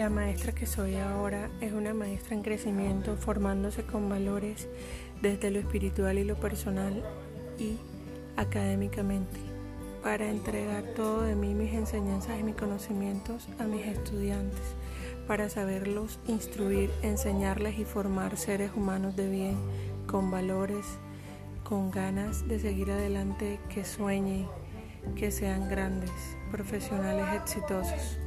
La maestra que soy ahora es una maestra en crecimiento, formándose con valores desde lo espiritual y lo personal y académicamente, para entregar todo de mí, mis enseñanzas y mis conocimientos a mis estudiantes, para saberlos instruir, enseñarles y formar seres humanos de bien, con valores, con ganas de seguir adelante, que sueñen, que sean grandes, profesionales exitosos.